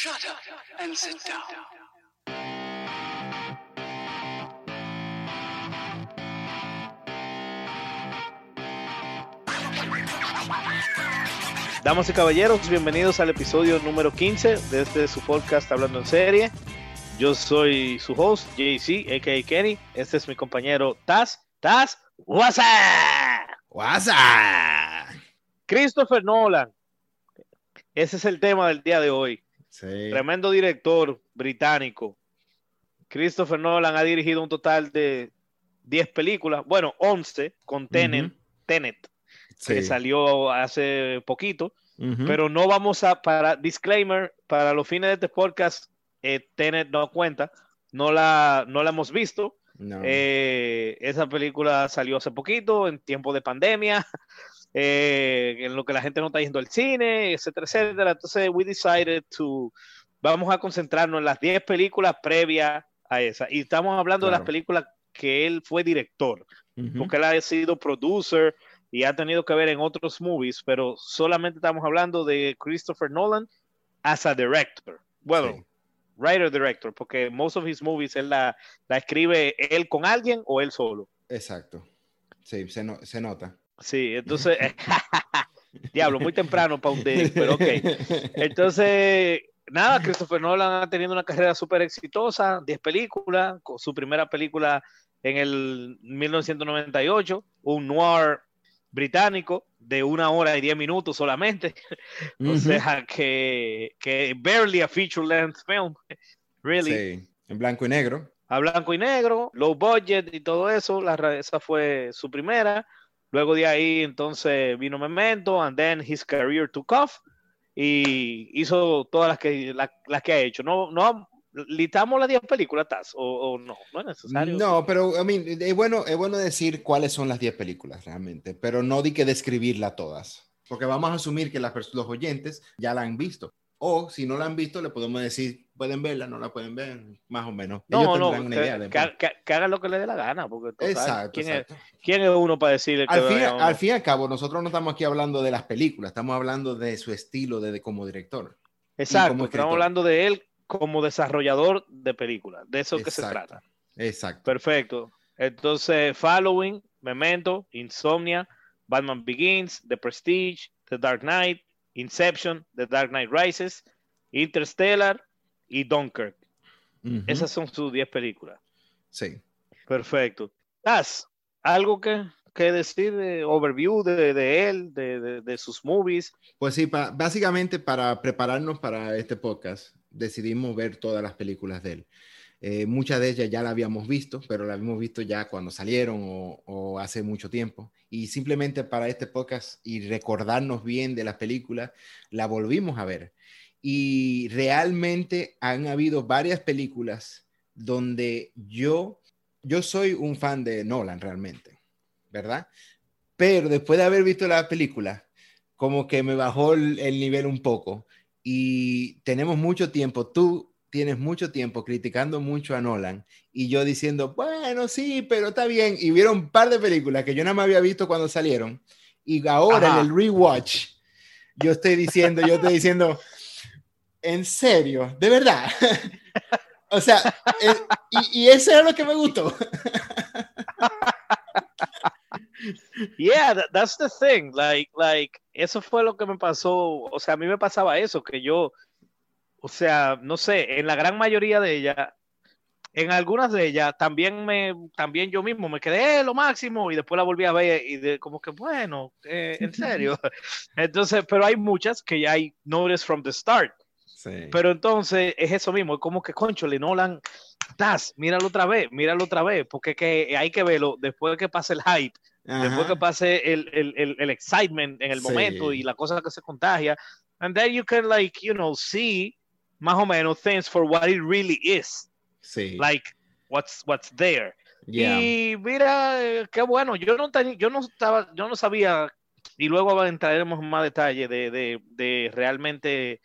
Shut up and sit down. Damas y caballeros, bienvenidos al episodio número 15 de este su podcast Hablando en Serie. Yo soy su host, JC, a.k.a. Kenny. Este es mi compañero Taz. Taz, what's up? WhatsApp. Christopher Nolan. Ese es el tema del día de hoy. Sí. Tremendo director británico. Christopher Nolan ha dirigido un total de 10 películas, bueno, 11 con Tenet, Ujú. Tenet Sí. que salió hace poquito. Pero no vamos a, para disclaimer, para los fines de este podcast, eh, Tenet no cuenta, no la, no la hemos visto. No. Eh, esa película salió hace poquito, en tiempo de pandemia, eh, en lo que la gente no está yendo al cine, etcétera, etcétera. Entonces, we decided to, vamos a concentrarnos en las 10 películas previas a esa. Y estamos hablando de las Claro. películas que él fue director Ujú. porque él ha sido producer y ha tenido que ver en otros movies, pero solamente estamos hablando de Christopher Nolan as a director. Bueno, Sí. writer director, porque most of his movies él la, la escribe él con alguien o él solo. Exacto. Sí, se, no- se nota. Sí, entonces, diablo, muy temprano para un date, pero ok. Entonces, nada, Christopher Nolan ha tenido una carrera súper exitosa, 10 películas, con su primera película en el 1998, un noir británico de una hora y diez minutos solamente, o Ujú. sea que, que barely a feature length film, really, Sí. En blanco y negro. a blanco y negro, low budget y todo eso, la, esa fue su primera, luego de ahí entonces vino Memento, and then his career took off, y hizo todas las que, la- las que ha hecho, no, no, listamos las 10 películas, Taz, o, o no, no es necesario. No, pero I mean, es, bueno, es bueno decir cuáles son las 10 películas realmente, pero no di que describirlas todas. Porque vamos a asumir que las los oyentes ya la han visto. O si no la han visto, le podemos decir, pueden verla, no la pueden ver, más o menos. No, Ellos no, tendrán una idea que- que- que hagan lo que le dé la gana, porque Exacto, ¿quién, exacto. Es, quién es uno para decirle que Al fin, al fin y al cabo, nosotros no estamos aquí hablando de las películas, estamos hablando de su estilo de, de como director. Exacto, como estamos hablando de él como desarrollador de películas, de eso que se trata. Exacto. Perfecto. Entonces, Following, Memento, Insomnia, Batman Begins, The Prestige, The Dark Knight, Inception, The Dark Knight Rises, Interstellar y Dunkirk. Esas son sus 10 películas. Sí. Perfecto. ¿Has algo que, que decir de overview de, de él, de, de- de sus movies? Pues sí, pa- básicamente para prepararnos para este podcast, decidimos ver todas las películas de él. Eh, muchas de ellas ya las habíamos visto, pero las habíamos visto ya cuando salieron o, o hace mucho tiempo. Y simplemente para este podcast y recordarnos bien de las películas, la volvimos a ver. Y realmente han habido varias películas donde yo, yo soy un fan de Nolan realmente, ¿verdad? Pero después de haber visto la película, como que me bajó el, el nivel un poco. Y tenemos mucho tiempo, tú tienes mucho tiempo criticando mucho a Nolan y yo diciendo, bueno, sí, pero está bien. Y vieron un par de películas que yo nada más había visto cuando salieron. Y ahora Ajá. en el rewatch, yo estoy diciendo, yo estoy diciendo, en serio, de verdad. o sea, eh, y, y eso es lo que me gustó. Yeah, that- that's the thing. Like, like, eso fue lo que me pasó. O sea, a mí me pasaba eso, que yo, o sea, no sé, en la gran mayoría de ellas, en algunas de ellas, también me, también yo mismo me quedé "Eh, lo máximo y después la volví a ver y de, como que, bueno, eh, en serio. Entonces, pero hay muchas que ya hay noticed from the start. Sí. Pero entonces es eso mismo, es como que, concho, le Nolan, das, míralo otra vez, míralo otra vez, porque que hay que verlo después de que pase el hype, después Ajá. que pase el, el, el, el excitement en el Sí. momento y la cosa que se contagia, and then you can like, you know, see más o menos things for what it really is, Sí. like what's, what's there. Yeah. Y mira, eh, qué bueno, yo no, teni- yo no estaba, yo no sabía, y luego entraremos en más detalle de, de, de realmente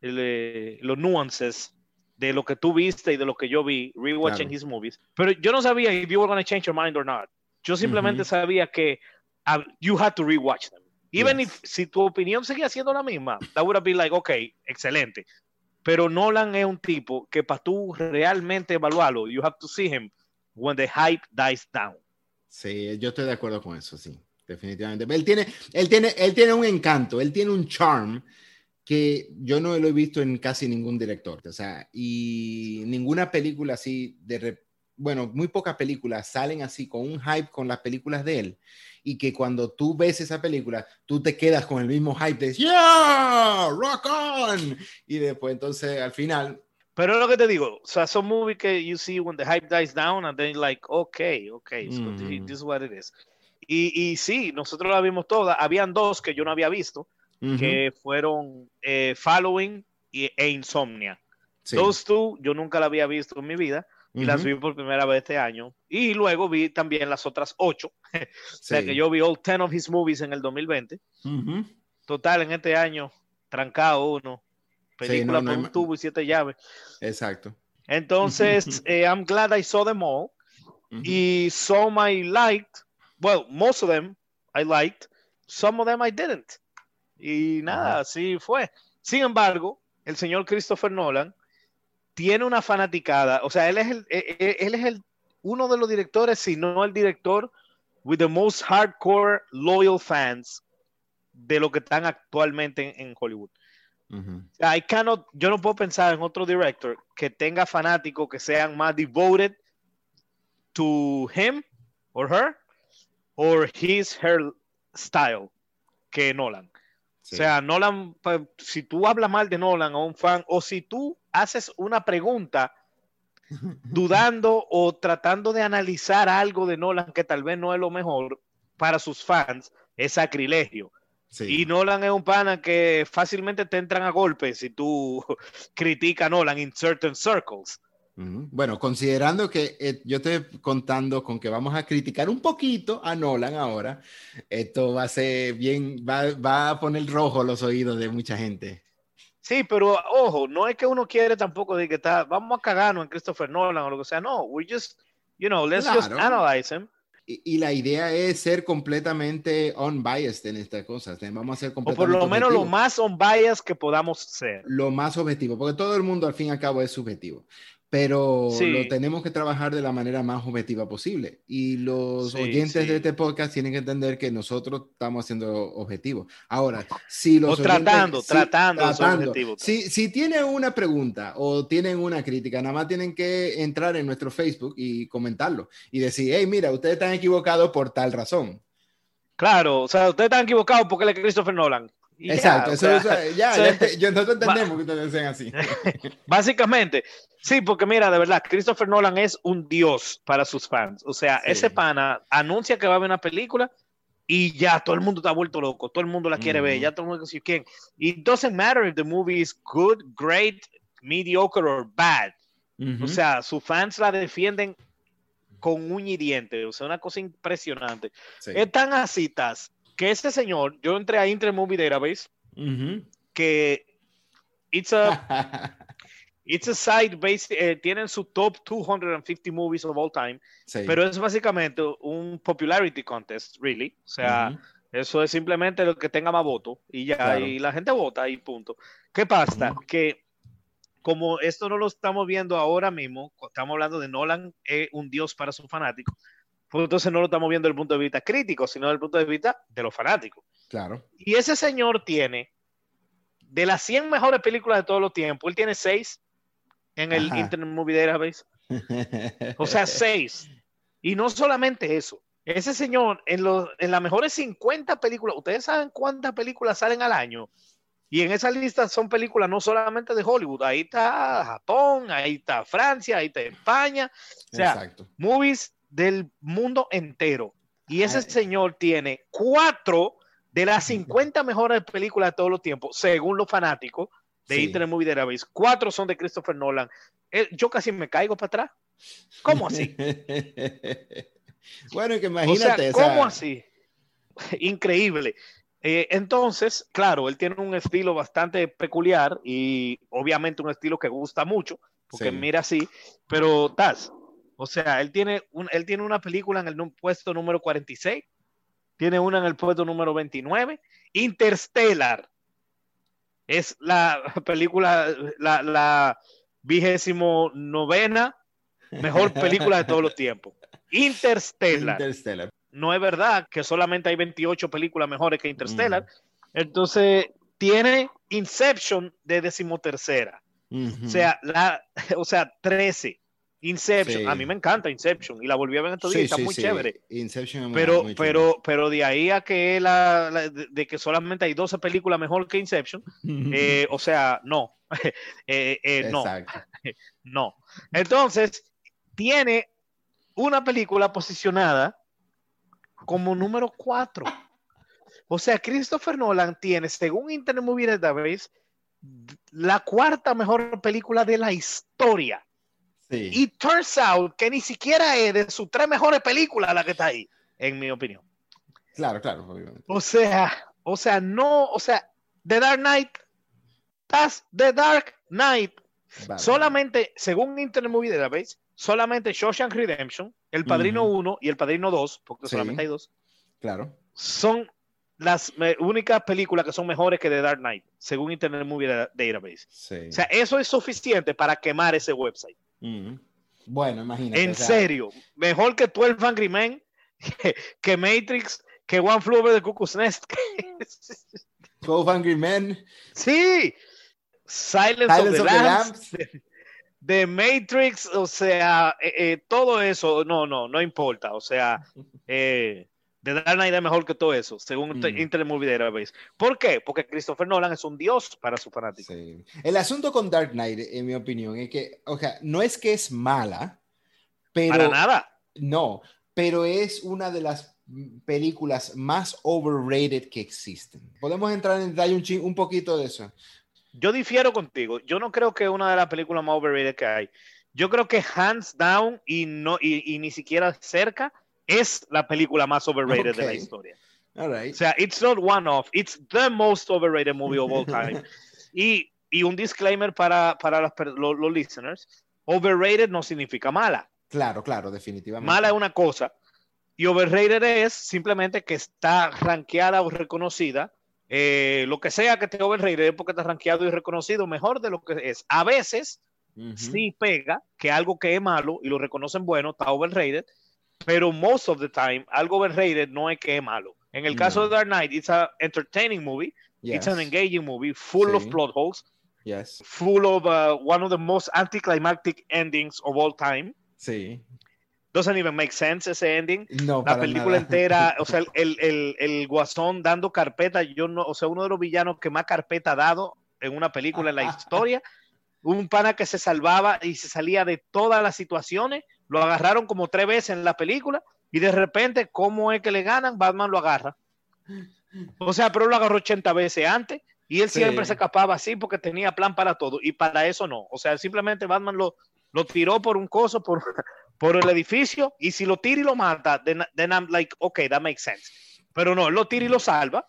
el, los nuances de lo que tú viste y de lo que yo vi, rewatching Claro. his movies. Pero yo no sabía if you were going to change your mind or not. Yo simplemente Ujú. sabía que uh, you had to rewatch them. Even Yes. if si tu opinión seguía siendo la misma, that would have been like, ok, excelente. Pero Nolan es un tipo que para tú realmente evaluarlo, you have to see him when the hype dies down. Sí, yo estoy de acuerdo con eso, sí, definitivamente. Él tiene, él tiene, él tiene un encanto, él tiene un charm que yo no lo he visto en casi ningún director, o sea, y ninguna película así de, re- bueno, muy pocas películas salen así con un hype con las películas de él y que cuando tú ves esa película, tú te quedas con el mismo hype de ¡Yeah! ¡Rock on! Y después entonces al final, Pero es lo que te digo, o sea, son movies que you see when the hype dies down and then like, okay, okay, so Mhm. this is what it is. Y, y sí, nosotros la vimos todas. Habían dos que yo no había visto, ujú, que fueron eh, Following y, e Insomnia. sí, Those two yo nunca la había visto en mi vida y las ujú, vi por primera vez este año. Y luego vi también las otras ocho. O sea sí, que yo vi all 10 of his movies en el 2020. ujú. Total, en este año, trancado uno. Película no, no por hay un ma- tubo y siete llaves. Exacto. Entonces, eh, I'm glad I saw them all. Y some I liked. Well, most of them I liked. Some of them I didn't. Y nada, así fue. Sin embargo, el señor Christopher Nolan tiene una fanaticada. O sea, él es el, eh, eh, él es el uno de los directores, si no el director, with the most hardcore loyal fans de lo que están actualmente en, en Hollywood. I cannot, yo no puedo pensar en otro director que tenga fanáticos que sean más devoted to him or her or his her style que Nolan. Sí. O sea, Nolan, si tú hablas mal de Nolan a un fan o si tú haces una pregunta dudando o tratando de analizar algo de Nolan que tal vez no es lo mejor para sus fans, es sacrilegio. Sí. Y Nolan es un pana que fácilmente te entran a golpes si tú criticas a Nolan in certain circles. Bueno, considerando que eh, yo estoy contando con que vamos a criticar un poquito a Nolan ahora, esto va a ser bien, va, va a poner rojo los oídos de mucha gente. Sí, pero ojo, no es que uno quiere tampoco de que está, vamos a cagarnos en Christopher Nolan o lo que sea. No, we just, you know, let's just Claro. analyze him. Y, y la idea es ser completamente unbiased en estas cosas. Vamos a ser O por completamente lo menos lo más unbiased que podamos ser. lo más objetivo, porque todo el mundo al fin y al cabo es subjetivo, pero Sí. lo tenemos que trabajar de la manera más objetiva posible. Y los Sí, oyentes sí. de este podcast tienen que entender que nosotros estamos haciendo objetivos. Ahora, si los O tratando, oyentes- tratando de ser objetivos. Si, si tienen una pregunta o tienen una crítica, nada más tienen que entrar en nuestro Facebook y comentarlo y decir, hey, mira, ustedes están equivocados por tal razón. Claro, o sea, ustedes están equivocados porque él es Christopher Nolan. Y ya, Exacto, o sea, ya, ya ente- yo- nosotros entendemos que ustedes sean así. Básicamente, sí, porque mira, de verdad, Christopher Nolan es un dios para sus fans. O sea, Sí. ese pana anuncia que va a haber una película y ya todo el mundo está vuelto loco, todo el mundo la quiere ver, ya todo el mundo dice quién. It doesn't matter if the movie is good, great, mediocre or bad. O sea, sus fans la defienden con uña y diente. O sea, una cosa impresionante. Sí. Es tan así, que ese señor, yo entré a Internet Movie Database, Ujú. que it's a It's a site based, eh, tienen su top 250 movies of all time, Sí. pero es básicamente un popularity contest, really. O sea, Ujú. eso es simplemente lo que tenga más votos y ya, Claro. y la gente vota y punto. ¿Qué pasa? Ujú. Que como esto no lo estamos viendo ahora mismo, estamos hablando de Nolan, es un dios para sus fanáticos, pues entonces no lo estamos viendo desde el punto de vista crítico, sino desde el punto de vista de los fanáticos. Claro. Y ese señor tiene, de las 100 mejores películas de todos los tiempos, él tiene 6 en el Ajá. Internet Movie Database. O sea, 6. Y no solamente eso. Ese señor, en, los, en las mejores 50 películas, ¿ustedes saben cuántas películas salen al año? Y en esa lista son películas no solamente de Hollywood, ahí está Japón, ahí está Francia, ahí está España, o sea, Exacto. movies del mundo entero. Y ese Ay. señor tiene cuatro de las 50 mejores películas de todos los tiempos, según los fanáticos de Sí. Internet Movie Database. Cuatro son de Christopher Nolan. Eh, yo casi me caigo para atrás. ¿Cómo así? bueno, que O sea, imagínate. o ¿cómo así? Increíble. Eh, entonces, claro, él tiene un estilo bastante peculiar y obviamente un estilo que gusta mucho, porque Sí. mira así, pero Taz, o sea, él tiene, un, él tiene una película en el puesto número 46, tiene una en el puesto número 29, Interstellar, es la película, la, la vigésimo novena mejor película de todos los tiempos. Interstellar. Interstellar. No es verdad que solamente hay 28 películas mejores que Interstellar. Entonces, tiene Inception de decimotercera. O sea, la, o sea, 13. Inception. Sí. A mí me encanta Inception y la volví a ver en estos días. Sí, está sí, muy sí. chévere. Inception es muy- Pero, muy pero, pero de ahí a que la, la- de, de que solamente hay 12 películas mejor que Inception, eh, o sea, no. Eh, eh, no, no. Entonces, tiene una película posicionada como número 4. O sea, Christopher Nolan tiene, según Internet Movie Database, la cuarta mejor película de la historia. Sí. Y turns out que ni siquiera es de sus tres mejores películas la que está ahí, en mi opinión. Claro, claro, obviamente. O sea, o sea, no, o sea, The Dark Knight, that's The Dark Knight. Vale. Solamente, según Internet Movie Database, solamente Shawshank Redemption, El Padrino Ujú. 1 y El Padrino 2, porque Sí. solamente hay dos, Claro. son las únicas películas que son mejores que The Dark Knight, según Internet Movie Da- Database. Sí. O sea, eso es suficiente para quemar ese website. Bueno, imagínate. En o sea, serio, mejor que 12 Angry Men, que, que Matrix, que One Flew Over the Cuckoo's Nest. 12 Angry Men, sí, Silence, Silence of the, of the Lambs, de, de Matrix, o sea, eh, eh, todo eso, no, no, no importa. O sea, eh, The Dark Knight es mejor que todo eso, según Mm. Internet Movie Database. ¿Por qué? Porque Christopher Nolan es un dios para su fanático. Sí. El asunto con Dark Knight, en mi opinión, es que, o sea, no es que es mala, pero Para nada. no, pero es una de las películas más overrated que existen. Podemos entrar en detalle un, un poquito de eso. Yo difiero contigo. Yo no creo que es una de las películas más overrated que hay. Yo creo que hands down y no y, y ni siquiera cerca es la película más overrated de la historia. All right. O sea, it's not one off, it's the most overrated movie of all time. y, y un disclaimer para, para los listeners, overrated no significa mala. Claro, claro, definitivamente. Mala es una cosa y overrated es simplemente que está rankeada o reconocida. eh, lo que sea que esté overrated es porque está rankeado y reconocido mejor de lo que es. A veces Ujú. sí pega que algo que es malo y lo reconocen bueno está overrated, pero most of the time algo overrated no es que es malo. En el caso No. de Dark Knight, it's an entertaining movie, it's an Yes, engaging movie, full of plot holes, yes, full of uh, one of the most anticlimactic endings of all time. sí. Doesn't even make sense ese ending. No, La película nada. entera, o sea, el, el, el, el guasón dando carpeta, yo no, o sea, uno de los villanos que más carpeta ha dado en una película en la historia, un pana que se salvaba y se salía de todas las situaciones, lo agarraron como tres veces en la película y de repente, ¿cómo es que le ganan? Batman lo agarra. O sea, pero lo agarró 80 veces antes y él Sí. siempre se escapaba así porque tenía plan para todo y para eso no. O sea, simplemente Batman lo, lo tiró por un coso, por, por el edificio y si lo tira y lo mata, then, then I'm like, okay, that makes sense. Pero no, él lo tira y lo salva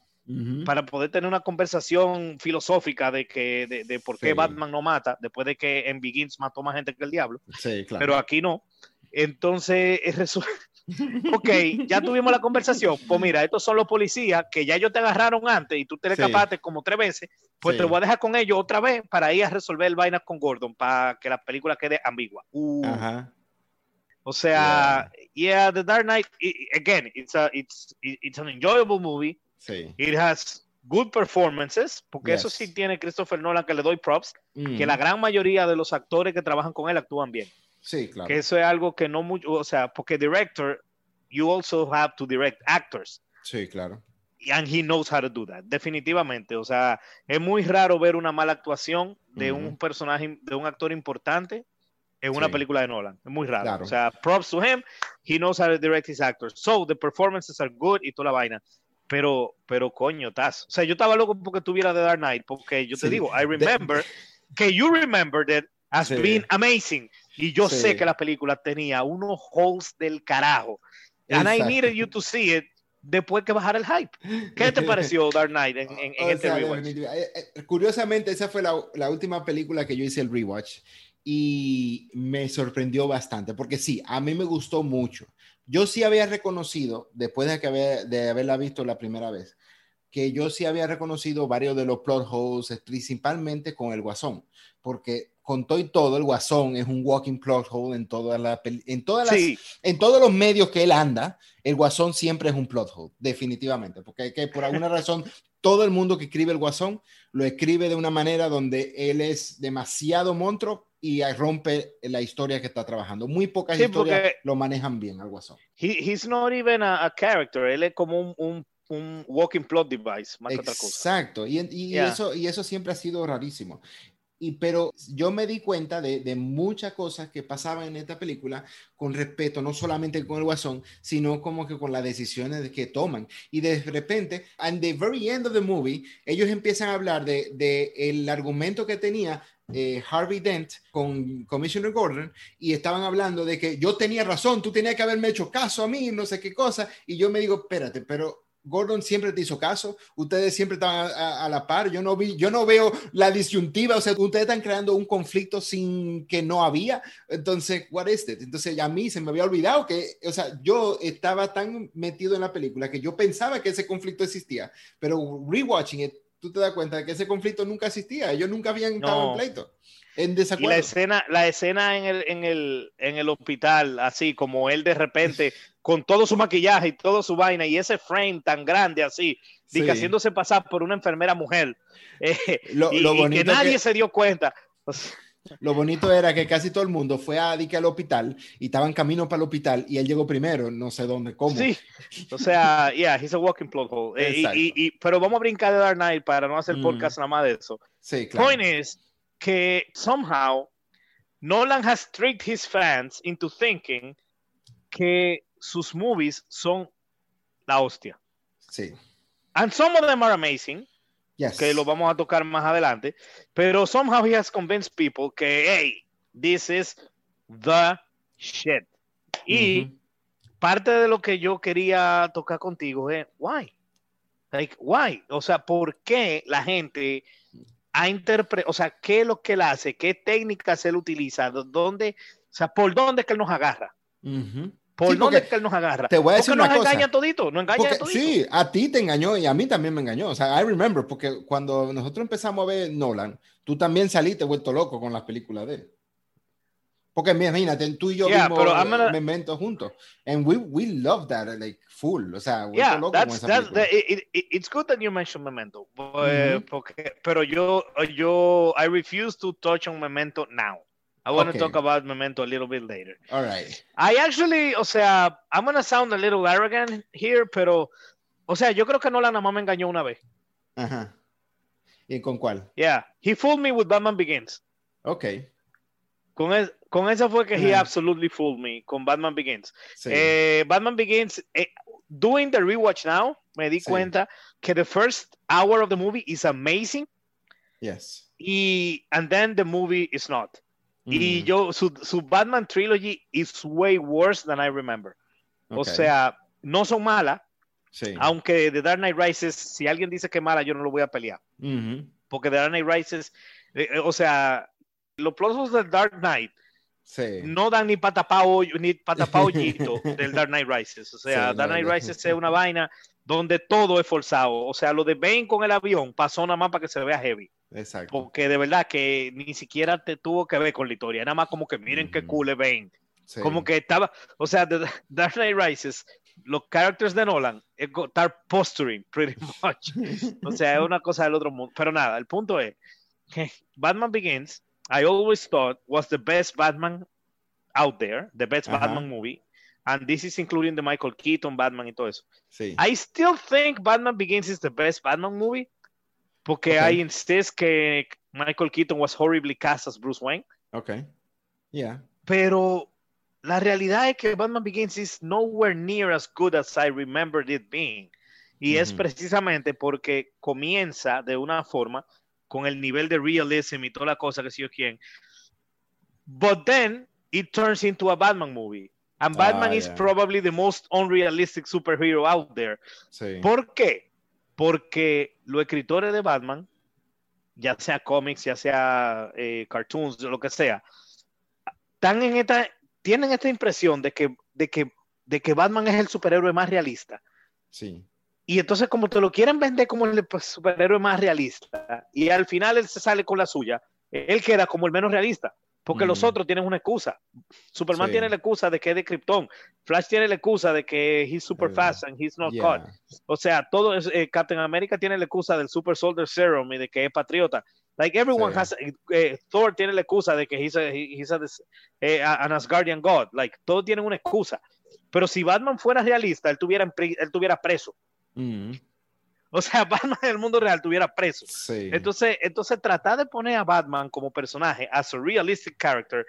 Para poder tener una conversación filosófica de que de, de por qué Sí. Batman no mata después de que en Begins mató más gente que el diablo, Sí, claro. pero aquí no. Entonces, es resu- ok, ya tuvimos la conversación. Pues mira, estos son los policías que ya ellos te agarraron antes y tú te le Sí. escapaste como tres veces. Pues Sí. te voy a dejar con ellos otra vez para ir a resolver el vaina con Gordon para que la película quede ambigua. Uh, Ajá. o sea, yeah. The Dark Knight, i- i- again, it's, a, it's, it's an enjoyable movie. Sí. It has good performances, porque eso Yes. sí tiene Christopher Nolan, que le doy props, que Ujú. la gran mayoría de los actores que trabajan con él actúan bien. Sí, claro. Que eso es algo que no mucho, o sea, porque director, you also have to direct actors. Sí, claro. And he knows how to do that, definitivamente. O sea, es muy raro ver una mala actuación de Ujú. un personaje, de un actor importante en una Sí. película de Nolan. Es muy raro. Claro. O sea, props to him. He knows how to direct his actors. So, the performances are good y toda la vaina. Pero, pero coño, Taz. O sea, yo estaba loco porque tuviera The Dark Knight, porque yo te Sí. digo, I De- remember que you remembered it as Sí. being amazing. Y yo Sí. sé que la película tenía unos holes del carajo. And I Exacto. needed you to see it después que bajara el hype. ¿Qué te pareció Dark Knight en, en- en este sea, rewatch? eh, eh, Curiosamente, esa fue la, la última película que yo hice el rewatch y me sorprendió bastante, porque sí, a mí me gustó mucho. Yo sí había reconocido, después de, que había- de haberla visto la primera vez, que yo sí había reconocido varios de los plot holes, principalmente con el Guasón, porque con todo y todo, el Guasón es un walking plot hole en, toda la, en, todas las, Sí, en todos los medios que él anda, el Guasón siempre es un plot hole, definitivamente, porque que por alguna razón todo el mundo que escribe el Guasón lo escribe de una manera donde él es demasiado monstruo y rompe la historia que está trabajando. Muy pocas Sí, historias lo manejan bien al Guasón. he- he's not even a, a character, él es como un, un, un walking plot device, más que otra cosa. Exacto, y, y Yeah. eso, y eso siempre ha sido rarísimo. Y, pero yo me di cuenta de, de muchas cosas que pasaban en esta película con respeto, no solamente con el guasón, sino como que con las decisiones de que toman. Y de repente, en the very end of the movie, ellos empiezan a hablar de, de el argumento que tenía eh, Harvey Dent con Commissioner Gordon y estaban hablando de que yo tenía razón, tú tenías que haberme hecho caso a mí, no sé qué cosa. Y yo me digo, espérate, pero Gordon siempre te hizo caso, ustedes siempre estaban a, la par, yo no vi, yo no veo la disyuntiva, o sea, ustedes están creando un conflicto sin que no había, entonces, what is it? Entonces, a mí se me había olvidado que, o sea, yo estaba tan metido en la película que yo pensaba que ese conflicto existía, pero rewatching it, tú te das cuenta de que ese conflicto nunca existía, ellos nunca habían estado No. en pleito, en Y desacuerdo. la escena, la escena en el, en el, en el hospital, así como él de repente, con todo su maquillaje y toda su vaina, y ese frame tan grande así, que Sí. haciéndose pasar por una enfermera mujer, eh, Lo, y, lo y que nadie que- se dio cuenta. Lo bonito era que casi todo el mundo fue a dique al hospital y estaban camino para el hospital y él llegó primero, no sé dónde, cómo. Sí, o sea, yeah, he's a walking plot hole. Eh, y- pero vamos a brincar de Dark Knight para no hacer Mm. podcast nada más de eso. Sí, claro. Point is que somehow Nolan has tricked his fans into thinking que sus movies son la hostia. Sí. And some of them are amazing, Yes. que lo vamos a tocar más adelante, pero somehow he has convinced people que, hey, this is the shit. Y parte de lo que yo quería tocar contigo es, why? Like, why? O sea, ¿por qué la gente ha interpretado, o sea, qué es lo que él hace, qué técnicas él utiliza, ¿Dó- dónde, o sea, por dónde es que él nos agarra? ¿Por Sí, dónde es que él nos agarra? te voy a decir Porque una nos cosa. engaña todito, nos engaña Porque, todito. sí, a ti te engañó y a mí también me engañó. O sea, I remember, porque cuando nosotros empezamos a ver Nolan, tú también saliste vuelto loco con las películas de él. Porque imagínate, tú y yo Yeah, vimos gonna- Memento juntos. And we, we love that, like, full. O sea, vuelto Yeah, loco con that's, esa that's, película. that- it- it- it's good that you mentioned Memento, eh, Ujú. porque, pero yo, yo, I refuse to touch on Memento now. I want Okay. to talk about Memento a little bit later. All right. I actually, o sea, I'm gonna sound a little arrogant here, pero, o sea, yo creo que Nolan nada más me engañó una vez. Ajá. ¿Y con cuál? Yeah, he fooled me with Batman Begins. Ok. Con, es- con eso fue que he absolutely fooled me con Batman Begins. Sí. Eh, Batman Begins, eh, doing the rewatch now, me di Sí. cuenta que the first hour of the movie is amazing yes. y and then the movie is not. Y Mm, yo, su, su Batman trilogy is way worse than I remember. O sea, no son malas, sí. aunque The Dark Knight Rises, si alguien dice que es mala, yo no lo voy a pelear. Porque The Dark Knight Rises, eh, eh, o sea, los plazos del Dark Knight Sí. no dan ni hoyo- ni hoyito del Dark Knight Rises. O sea, Sí, Dark Knight no. Rises es una vaina donde todo es forzado. O sea, lo de Bane con el avión pasó nada más para que se vea heavy. Exacto. Porque de verdad que ni siquiera te tuvo que ver con la historia. Nada más como que miren qué Ujú. cool Bane. Sí. Como que estaba, o sea, The Dark Knight Rises, los characters de Nolan, estar posturing pretty much. O sea, es una cosa del otro mundo. Pero nada, el punto es que Batman Begins, I always thought was the best Batman out there, the best Ajá. Batman movie. And this is including the Michael Keaton Batman y todo eso. Sí. I still think Batman Begins is the best Batman movie. Porque Okay. I insist que Michael Keaton was horribly cast as Bruce Wayne. Ok. Yeah. Pero la realidad es que Batman Begins is nowhere near as good as I remembered it being. Y es precisamente porque comienza de una forma con el nivel de realism y toda la cosa que sé yo quién. But then it turns into a Batman movie. And Batman Ah, is yeah. probably the most unrealistic superhero out there. Sí. ¿Por qué? Porque los escritores de Batman, ya sea cómics, ya sea eh, cartoons, lo que sea, están en esta, tienen esta impresión de que, de, que, de que Batman es el superhéroe más realista. Sí. Y entonces como te lo quieren vender como el pues, superhéroe más realista, y al final él se sale con la suya, él queda como el menos realista. Porque los otros tienen una excusa. Superman Sí. tiene la excusa de que es de Krypton. Flash tiene la excusa de que he's super fast and he's not Yeah. caught. O sea, todo es, eh, Captain America tiene la excusa del Super Soldier Serum y de que es patriota. Like everyone Sí. has, eh, eh, Thor tiene la excusa de que he's, a, he- he's a, eh, an Asgardian god. Like todos tienen una excusa. Pero si Batman fuera realista, él tuviera, él tuviera preso. Mm, O sea, Batman en el mundo real tuviera preso. sí. Entonces, entonces tratar de poner a Batman como personaje, as a realistic character,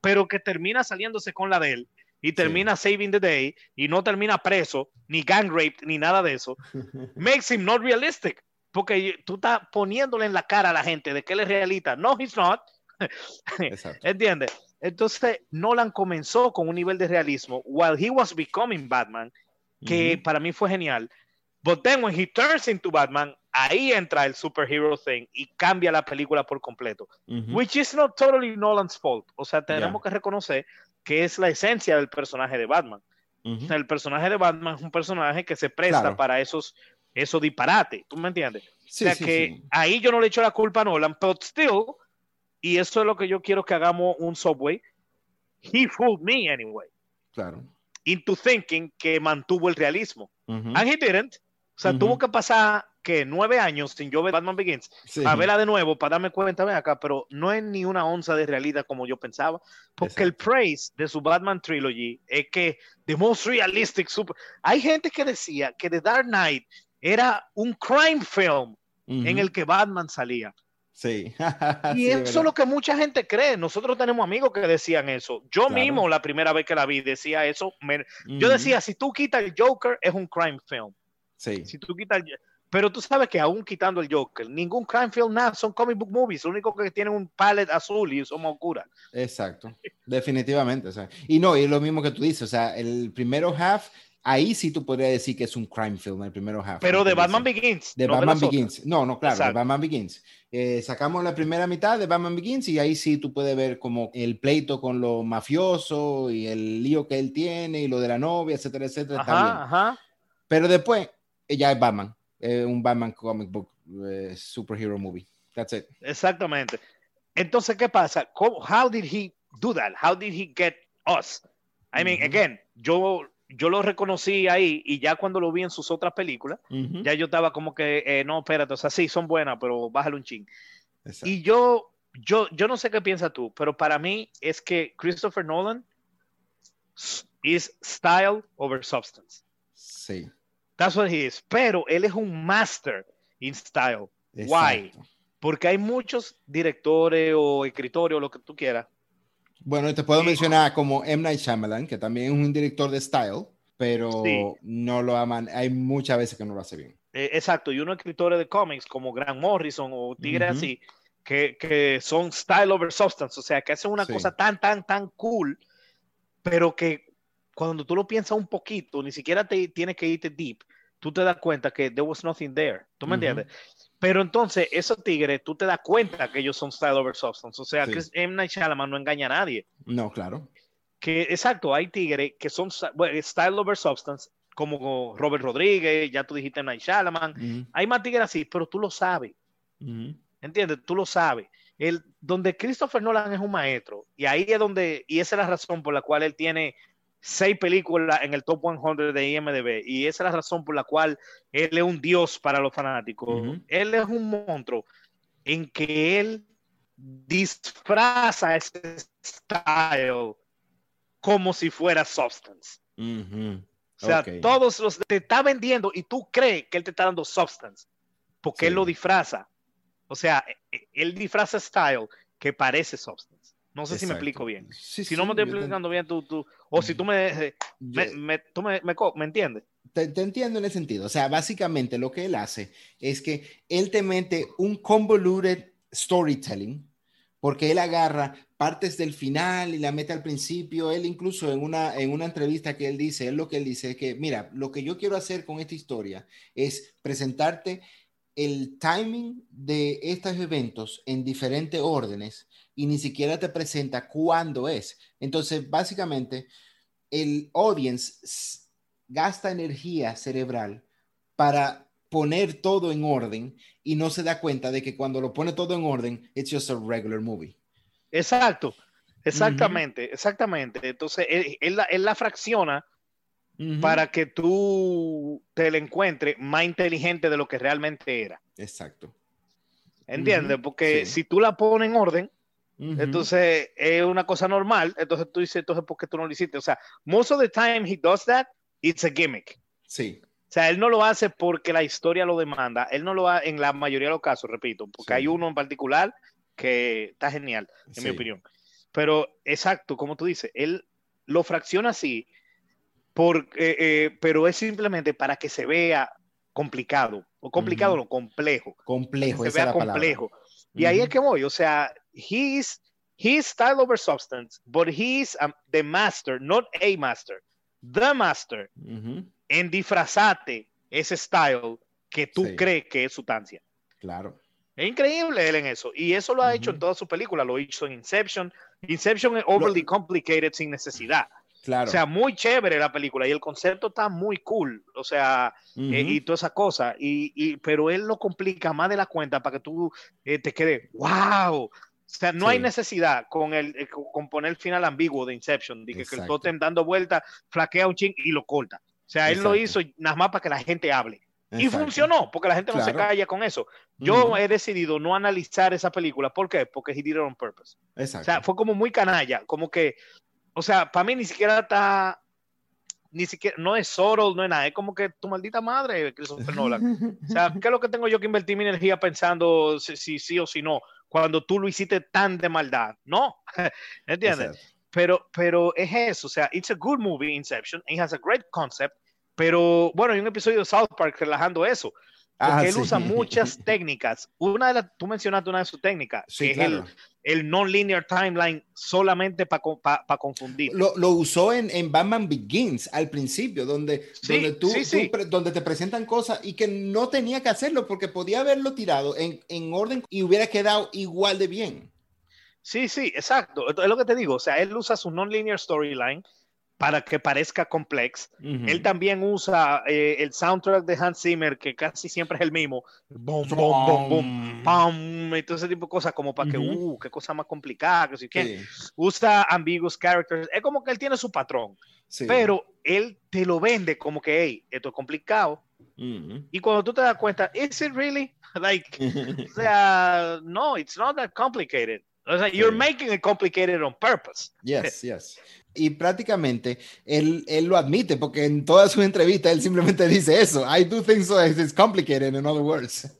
pero que termina saliéndose con la de él y termina saving the day y no termina preso, ni gang raped, ni nada de eso, makes him not realistic. Porque tú estás poniéndole en la cara a la gente de que él es realista. No, he's not. ¿Entiendes? Entonces, Nolan comenzó con un nivel de realismo while he was becoming Batman, que Ujú. para mí fue genial. But then when he turns into Batman, ahí entra el superhero thing y cambia la película por completo. Which is not totally Nolan's fault. O sea, tenemos Yeah. que reconocer que es la esencia del personaje de Batman. O sea, el personaje de Batman es un personaje que se presta Claro. para esos, esos disparates. ¿Tú me entiendes? Sí, o sea sí, que sí. ahí yo no le echo la culpa a Nolan, pero still, y eso es lo que yo quiero que hagamos un subway. He fooled me anyway Claro. into thinking que mantuvo el realismo. Ujú. And he didn't. O sea, tuvo que pasar que nueve años sin yo ver Batman Begins Sí. a verla de nuevo para darme cuenta, ven acá, pero no es ni una onza de realidad como yo pensaba, porque el praise de su Batman Trilogy es que the most realistic super... Hay gente que decía que The Dark Knight era un crime film Ujú. en el que Batman salía. Sí. Y Sí, eso verdad. es lo que mucha gente cree. Nosotros tenemos amigos que decían eso. Yo Claro. mismo, la primera vez que la vi, decía eso. Me- Yo decía, si tú quitas el Joker, es un crime film. Sí. Si tú quitas el- Pero tú sabes que aún quitando el Joker, ningún crime film, nada, son comic book movies. Lo único que tienen un palette azul y son oscuras. Exacto, definitivamente. O sea, y no, y es lo mismo que tú dices, o sea, el primero half, ahí sí tú podrías decir que es un crime film, el primero half. Pero de Batman dices. Begins. De no Batman otras. Begins. No, no, claro, de. Batman Begins. Eh, sacamos la primera mitad de Batman Begins y ahí sí tú puedes ver como el pleito con lo mafioso y el lío que él tiene y lo de la novia, etcétera, etcétera. está bien. Ajá, ajá. Pero después ya es Batman, un Batman comic book eh, superhero movie. That's it. Exactamente. Entonces, ¿qué pasa? ¿Cómo- how did he do that? How did he get us? I mean, again, yo, yo lo reconocí ahí y ya cuando lo vi en sus otras películas, ya yo estaba como que, eh, no, espérate, o sea, sí, son buenas, pero bájale un ching. Exacto. Y yo, yo, yo no sé qué piensas tú, pero para mí es que Christopher Nolan is style over substance. Sí. That's what he is. Pero él es un master in style. Why? Porque hay muchos directores o escritores o lo que tú quieras. Bueno, te puedo Sí. mencionar como M. Night Shyamalan, que también es un director de style, pero Sí. no lo aman. Hay muchas veces que no lo hace bien. Eh, exacto. Y unos escritores de cómics como Grant Morrison o tigres Ujú. así, que, que son style over substance. O sea, que hacen una Sí. cosa tan, tan, tan cool, pero que cuando tú lo piensas un poquito, ni siquiera te tienes que irte deep, tú te das cuenta que there was nothing there. ¿Tú me Ujú. entiendes? Pero entonces, esos tigres, tú te das cuenta que ellos son style over substance. O sea, Sí. que M. Night Shyamalan no engaña a nadie. No, claro. que exacto, hay tigres que son style over substance, como Robert Rodríguez, ya tú dijiste Night Shyamalan, Ujú, hay más tigres así, pero tú lo sabes, ujú. ¿entiendes? Tú lo sabes. El, donde Christopher Nolan es un maestro, y ahí es donde, y esa es la razón por la cual él tiene seis películas en el top 100 de IMDb, y esa es la razón por la cual él es un dios para los fanáticos. Él es un monstruo en que él disfraza ese style como si fuera substance. O sea, todos los te está vendiendo y tú crees que él te está dando substance porque Sí. él lo disfraza. O sea, e- e- él disfraza style que parece substance. No sé si me explico bien. Sí, Si no me estoy te- explicando bien, tú, tú, o si tú me, eh, me, me- tú me, me co- ¿me entiendes? te, te entiendo en ese sentido. O sea, básicamente lo que él hace es que él te mete un convoluted storytelling, porque él agarra partes del final y la mete al principio. Él incluso en una, en una entrevista que él dice, él lo que él dice es que, mira, lo que yo quiero hacer con esta historia es presentarte el timing de estos eventos en diferentes órdenes y ni siquiera te presenta cuándo es. Entonces, básicamente, el audience gasta energía cerebral para poner todo en orden y no se da cuenta de que cuando lo pone todo en orden, it's just a regular movie. Exacto, exactamente, exactamente. Entonces, él, él la, él la fracciona para que tú te la encuentres más inteligente de lo que realmente era. Exacto. ¿Entiendes? Ujú, Porque sí. si tú la pones en orden, Ujú. entonces es una cosa normal. Entonces tú dices, entonces, ¿por qué tú no lo hiciste? O sea, most of the time he does that, it's a gimmick. Sí, O sea, él no lo hace porque la historia lo demanda. Él no lo hace en la mayoría de los casos, repito, porque Sí. hay uno en particular que está genial, en mi Sí. opinión. Pero, exacto, como tú dices, él lo fracciona así, porque, eh, pero es simplemente para que se vea complicado, o complicado Ujú. no, complejo, complejo, se esa es vea la palabra. complejo. Y ahí es que voy, o sea, he's, he's style over substance, but he's um, the master, not a master, the master Ujú, en disfrazarte ese style que tú Sí. crees que es sustancia. Claro. Es increíble él en eso. Y eso lo ha hecho en todas sus películas. Lo hizo en Inception. Inception es overly complicated sin necesidad. Claro. O sea, muy chévere la película y el concepto está muy cool. O sea, eh, y toda esa cosa. Y, y- pero él lo complica más de la cuenta para que tú eh, te quedes, wow. O sea, no hay Sí. necesidad con, el, eh, con poner el final ambiguo de Inception, de que, que el Exacto. tótem dando vuelta, flaquea un ching y lo corta. O sea, él lo hizo Exacto. nada más para que la gente hable. Y Exacto. funcionó, porque la gente no se Claro. calla con eso. Yo he decidido no analizar esa película. ¿Por qué? Porque he did it on purpose. O Exacto. sea, fue como muy canalla, como que, o sea, para mí ni siquiera está, ni siquiera, no es subtle, no es nada, es como que tu maldita madre, Christopher Nolan. O sea, ¿qué es lo que tengo yo que invertir mi energía pensando si si sí o si no? Cuando tú lo hiciste tan de maldad. No, ¿entiendes? Exacto. Pero, pero es eso, o sea, it's a good movie, Inception, it has a great concept, pero bueno, hay un episodio de South Park relajando eso, porque Ah, él sí. usa muchas técnicas. Una de las, tú mencionaste una de sus técnicas, Sí, que claro. es el, el non-linear timeline solamente para confundir. Lo, lo usó en, en Batman Begins al principio, donde, Sí, donde, tú, tú donde te presentan cosas y que no tenía que hacerlo porque podía haberlo tirado en, en orden y hubiera quedado igual de bien. Sí, sí, exacto. Es lo que te digo. O sea, él usa su non-linear storyline para que parezca complex. Él también usa eh, el soundtrack de Hans Zimmer, que casi siempre es el mismo. Boom, boom, boom, boom, pam, y todo ese tipo de cosas, como para que, Ujú. uh, qué cosa más complicada, que si. Sí, Usa ambiguous characters. Es como que él tiene su patrón, sí. pero él te lo vende como que, hey, esto es complicado. Ujú. Y cuando tú te das cuenta, ¿is it really? Like, o sea, no, it's not that complicated. O sea, you're making it complicated on purpose. Yes, yes. Y prácticamente él, él lo admite porque en todas sus entrevistas él simplemente dice eso. I do things so it's complicated, in other words.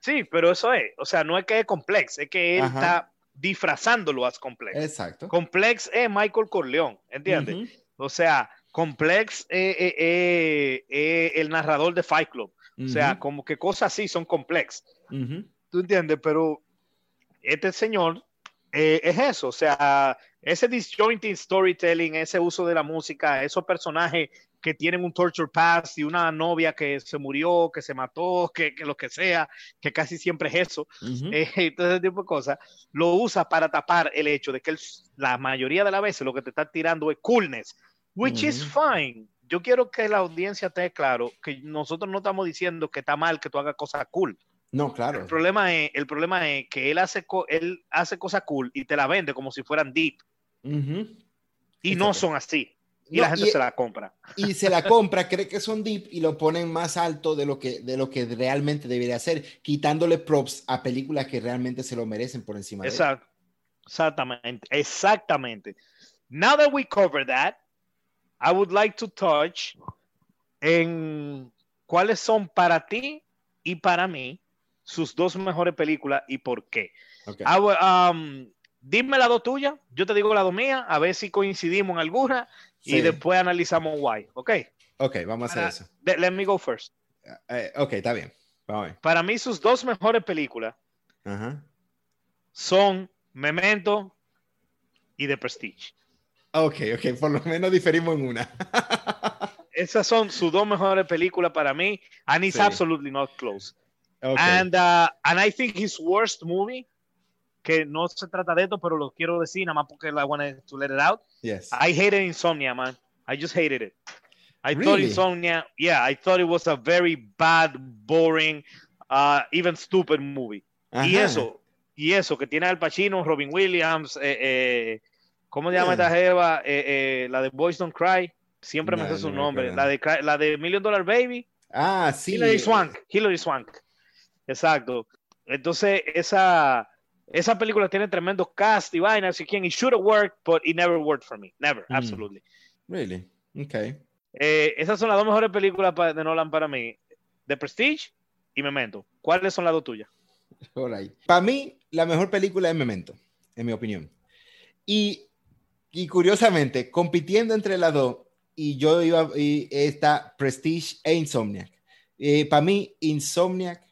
Sí, pero eso es. O sea, no es que es complex, es que él Ajá. está disfrazándolo as complex. Exacto. Complex es Michael Corleone, ¿entiendes? Ujú, O sea, complex es, es- es- es el narrador de Fight Club. O sea, como que cosas así son complex. ujú. ¿Tú entiendes? Pero este señor eh, es eso, o sea, ese disjointing storytelling, ese uso de la música, esos personajes que tienen un torture past y una novia que se murió, que se mató, que, que lo que sea, que casi siempre es eso, Ujú. eh, ese tipo de cosas, lo usa para tapar el hecho de que la mayoría de las veces lo que te está tirando es coolness, which is fine. Yo quiero que la audiencia esté claro que nosotros no estamos diciendo que está mal que tú hagas cosas cool. No, claro. El problema es, el problema es que él hace, co- él hace cosas cool y te la vende como si fueran deep y no son así. Y No, la gente y- se la compra. y se la compra, cree que son deep y lo ponen más alto de lo que, de lo que realmente debería ser, quitándole props a películas que realmente se lo merecen por encima de él. Exact- Exactamente, exactamente. Now that we cover that, I would like to touch en cuáles son para ti y para mí sus dos mejores películas y por qué. Ok. I will, um, dime la dos tuya, yo te digo la dos mía, a ver si coincidimos en alguna y Sí. después analizamos why, ¿ok? Ok, vamos a hacer Para- eso. let me go first. Eh, ok, está bien. Vamos. Para mí sus dos mejores películas Ajá. son Memento y The Prestige. Ok, ok, por lo menos diferimos en una. Esas son sus dos mejores películas para mí, and it's Sí. absolutely not close. And, uh, and I think his worst movie, que no se trata de esto, pero lo quiero decir nada más porque I wanted to let it out. yes. I hated Insomnia, man. I just hated it. I thought? Insomnia, yeah, I thought it was a very bad, boring, uh, even stupid movie. Y eso, y eso, que tiene Al Pacino, Robin Williams, eh, eh, ¿cómo se llama Yeah. esta jeva? Eh, la de Boys Don't Cry, siempre me sé su no me nombre. La de, la de Million Dollar Baby, Ah, sí. Hilary Swank, Hilary Swank. Exacto. Entonces, esa, esa película tiene tremendos cast y vainas y quien, it should have worked, but it never worked for me. Never, Mm. absolutely. Really? Okay. Eh, esas son las dos mejores películas de Nolan para mí. The Prestige y Memento. ¿Cuáles son las dos tuyas? Para mí, la mejor película es Memento, en mi opinión. Y, y curiosamente, compitiendo entre las dos, y yo iba, y está Prestige e Insomniac. Para mí, Insomniac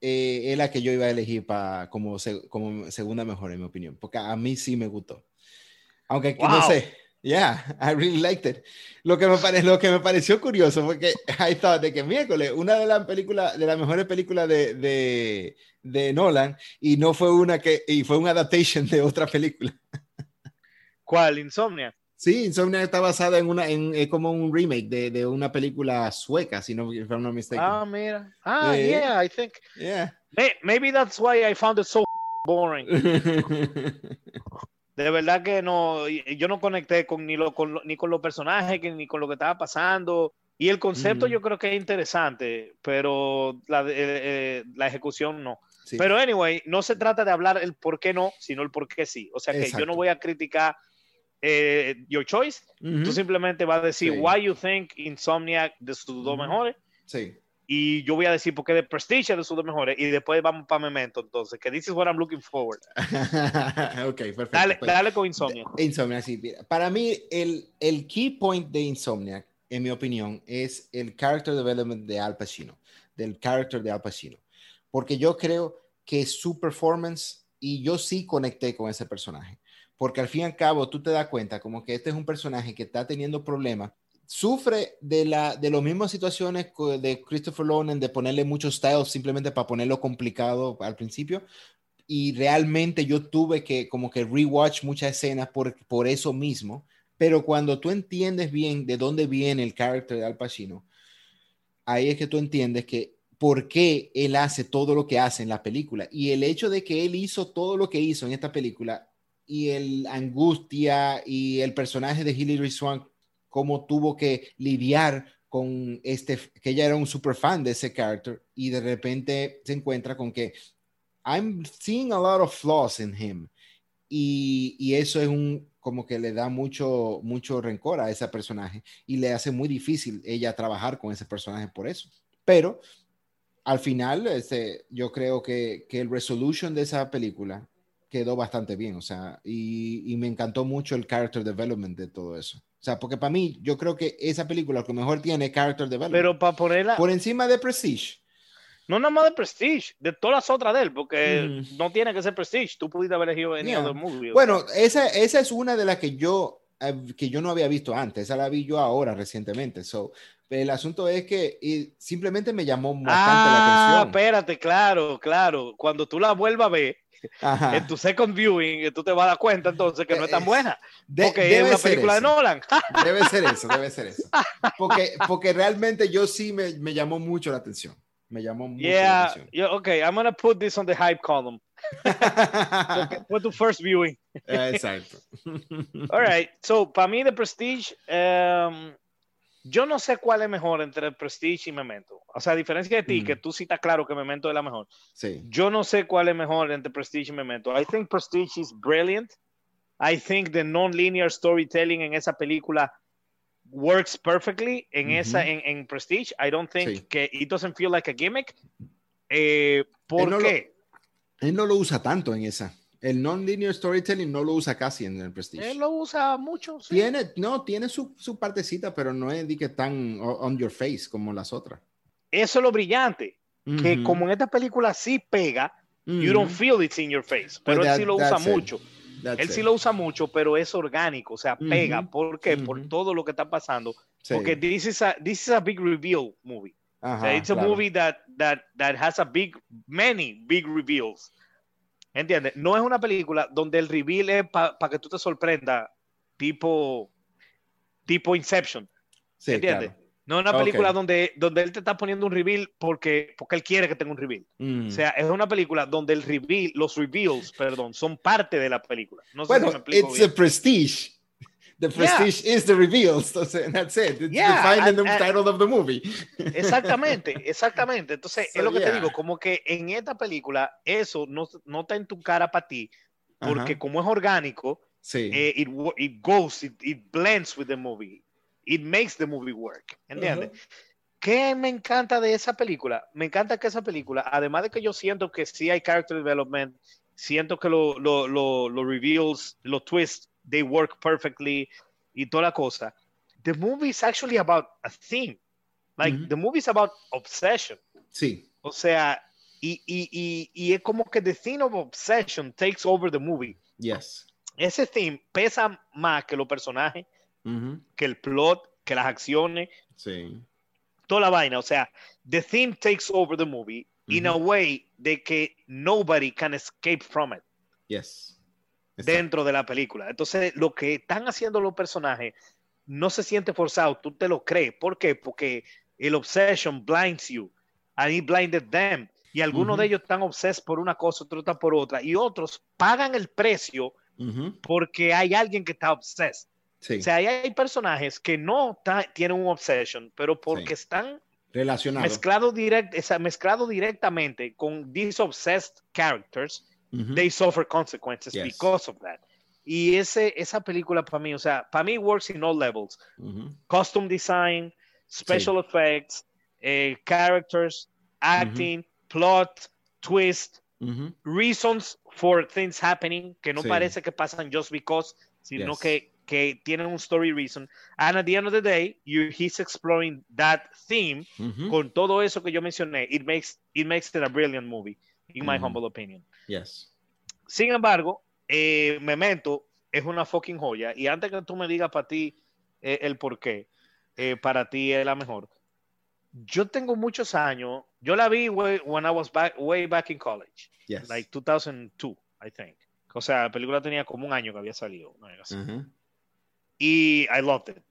eh, es la que yo iba a elegir para como, se- como segunda mejor, en mi opinión, porque a mí sí me gustó. Aunque no Wow. sé, yeah, I really liked it. Lo que me, pare- lo que me pareció curioso fue que I thought de que miércoles, una de las películas, de las mejores películas de, de, de Nolan, y no fue una que, y fue una adaptation de otra película. ¿Cuál? Insomnia. Sí, Insomnia está basada en una, en, es como un remake de, de una película sueca, si no, if I'm not mistaken. Ah, mira. Ah, Eh. yeah, I think. Yeah. May- Maybe that's why I found it so boring. De verdad que no, yo no conecté con ni, lo, con ni con los personajes ni con lo que estaba pasando. Y el concepto Ujú. yo creo que es interesante, pero la, eh, eh, la ejecución no. Sí. Pero anyway, no se trata de hablar el por qué no, sino el por qué sí. O sea que yo Exacto. no voy a criticar eh, your choice. Ujú. Tú simplemente vas a decir Sí. why you think Insomniac de sus dos mejores. Sí. Y yo voy a decir por qué de Prestige es de sus dos mejores. Y después vamos para Memento. Entonces, que this is what I'm looking forward. ok, perfecto. Dale, Pues, dale con Insomnia. Insomniac, sí. Para mí, el, el key point de Insomniac, en mi opinión, es el character development de Al Pacino, del character de Al Pacino. Porque yo creo que su performance, y yo sí conecté con ese personaje, porque al fin y al cabo tú te das cuenta como que este es un personaje que está teniendo problemas, sufre de, la, de las mismas situaciones de Christopher Nolan, de ponerle muchos styles simplemente para ponerlo complicado al principio, y realmente yo tuve que como que rewatch muchas escenas por, por eso mismo, pero cuando tú entiendes bien de dónde viene el carácter de Al Pacino, ahí es que tú entiendes que por qué él hace todo lo que hace en la película y el hecho de que él hizo todo lo que hizo en esta película y el angustia y el personaje de Hilary Swank cómo tuvo que lidiar con este que ella era un super fan de ese carácter y de repente se encuentra con que I'm seeing a lot of flaws in him. Y, y eso es un, como que le da mucho, mucho rencor a ese personaje y le hace muy difícil ella trabajar con ese personaje por eso. Pero al final, este, yo creo que, que el resolution de esa película quedó bastante bien, o sea, y, y me encantó mucho el character development de todo eso. O sea, porque para mí, yo creo que esa película lo que mejor tiene es character development. Pero para ponerla, por encima de Prestige. no nada más de Prestige, de todas las otras de él, porque Mm. no tiene que ser Prestige. Tú pudiste haber elegido any Yeah. movie. Bueno, esa, esa es una de las que yo, eh, que yo no había visto antes. Esa la vi yo ahora recientemente. So, el asunto es que y simplemente me llamó bastante ah, la atención. espérate, claro, claro. Cuando tú la vuelvas a ver Ajá. en tu second viewing, eh, tú te vas a dar cuenta entonces que no es tan Es- buena. De- Porque es una película de. Nolan. Debe ser eso, debe ser eso. Porque, porque realmente yo sí me, me llamó mucho la atención. Me llamó mucho la yeah, atención. yeah, okay, I'm gonna put this on the hype column. Fue tu first viewing. Exacto. All right, so para mí The Prestige, um, yo no sé cuál es mejor entre Prestige y Memento. O sea, a diferencia de ti, Mm. que tú sí estás claro que Memento es la mejor. Sí. Yo no sé cuál es mejor entre Prestige y Memento. I think Prestige is brilliant. I think the non-linear storytelling en esa película works perfectly en Ujú. esa en, en Prestige. I don't think Sí. que it doesn't feel like a gimmick. Eh, ¿Por no lo- qué? Él no lo usa tanto en esa. El non-linear storytelling no lo usa casi en el Prestige. Él lo usa mucho. sí. Tiene, no, tiene su, su partecita, pero no es que tan on your face como las otras. Eso es lo brillante. Que como en esta película sí pega, you don't feel it's in your face. Pero Pues él that- sí lo usa it. mucho. That's Él it. sí lo usa mucho, pero es orgánico, o sea, pega. Ujú. ¿Por qué? Por todo lo que está pasando. Sí. Porque this is a this is a big reveal movie. O sea, Ajá, it's a claro. movie that that that has a big many big reveals. ¿Entiendes? No es una película donde el reveal es para que tú te sorprendas, tipo tipo Inception. Sí, ¿Entiendes? claro. No es una película donde, donde él te está poniendo un reveal porque, porque él quiere que tenga un reveal. Mm. O sea, es una película donde el reveal, los reveals, perdón, son parte de la película. No sé si me bueno, explico it's bien. a prestige. The prestige is the reveals. Entonces, that's it. It's Yeah, defined in the title of the movie. Exactamente, exactamente. Entonces, So, es lo que te yeah. digo, como que en esta película eso no, no está en tu cara para ti, porque Ajá. como es orgánico, Sí. eh, it, it goes, it, it blends with the movie. It makes the movie work. ¿Entiendes? ¿Qué me encanta de esa película? Me encanta que esa película, además de que yo siento que sí hay character development, siento que los lo, lo, lo reveals, los twists, they work perfectly y toda la cosa. The movie is actually about a theme. Like, Ujú. the movie is about obsession. Sí. O sea, y, y, y, y es como que the theme of obsession takes over the movie. Yes. Ese theme pesa más que los personajes, Ujú. que el plot, que las acciones, Sí. toda la vaina. O sea, the theme takes over the movie in a way de que nobody can escape from it Yes. Exacto. dentro de la película. Entonces, lo que están haciendo los personajes no se siente forzado, tú te lo crees. ¿Por qué? Porque el obsession blinds you, and it blinded them. Y algunos Ujú. de ellos están obsesos por una cosa, otros están por otra, y otros pagan el precio Ujú. porque hay alguien que está obsessed. Sí. O sea, ahí hay personajes que no tienen un obsession, pero porque están Relacionado. mezclado, direct, mezclado directamente con these obsessed characters, They suffer consequences Yes. because of that. Y ese, esa película para mí, o sea, para mí works in all levels. Costume design, special effects, eh, characters, acting, plot, twist, reasons for things happening, que no Sí. parece que pasan just because, sino Yes. que, que tienen un story reason. And at the end of the day, you, he's exploring that theme con todo eso que yo mencioné. It makes, it makes it a brilliant movie, in my humble opinion. Yes. Sin embargo, eh, Memento es una fucking joya. Y antes que tú me digas para ti eh, el por qué, eh, para ti es la mejor. Yo tengo muchos años. Yo la vi way, when I was back, way back in college, Yes. like 2002, I think. O sea, la película tenía como un año que había salido. así. Ujú. Y I loved it.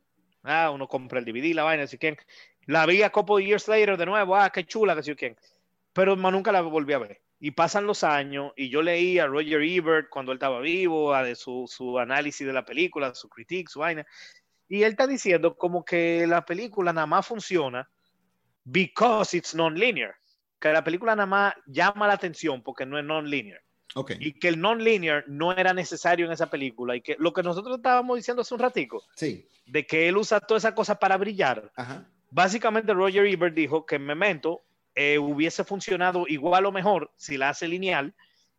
Ah, uno compra el DVD, la vaina, así que la vi a couple of years later de nuevo, ah, qué chula, que quién. Pero más nunca la volví a ver. Y pasan los años y yo leí a Roger Ebert cuando él estaba vivo, a de su, su análisis de la película, su critique, su vaina. Y él está diciendo como que la película nada más funciona because it's non-linear. Que la película nada más llama la atención porque no es non-linear Ok. y que el non-linear no era necesario en esa película y que lo que nosotros estábamos diciendo hace un ratico, Sí. de que él usa toda esa cosa para brillar, Ajá. básicamente Roger Ebert dijo que Memento eh, hubiese funcionado igual o mejor si la hace lineal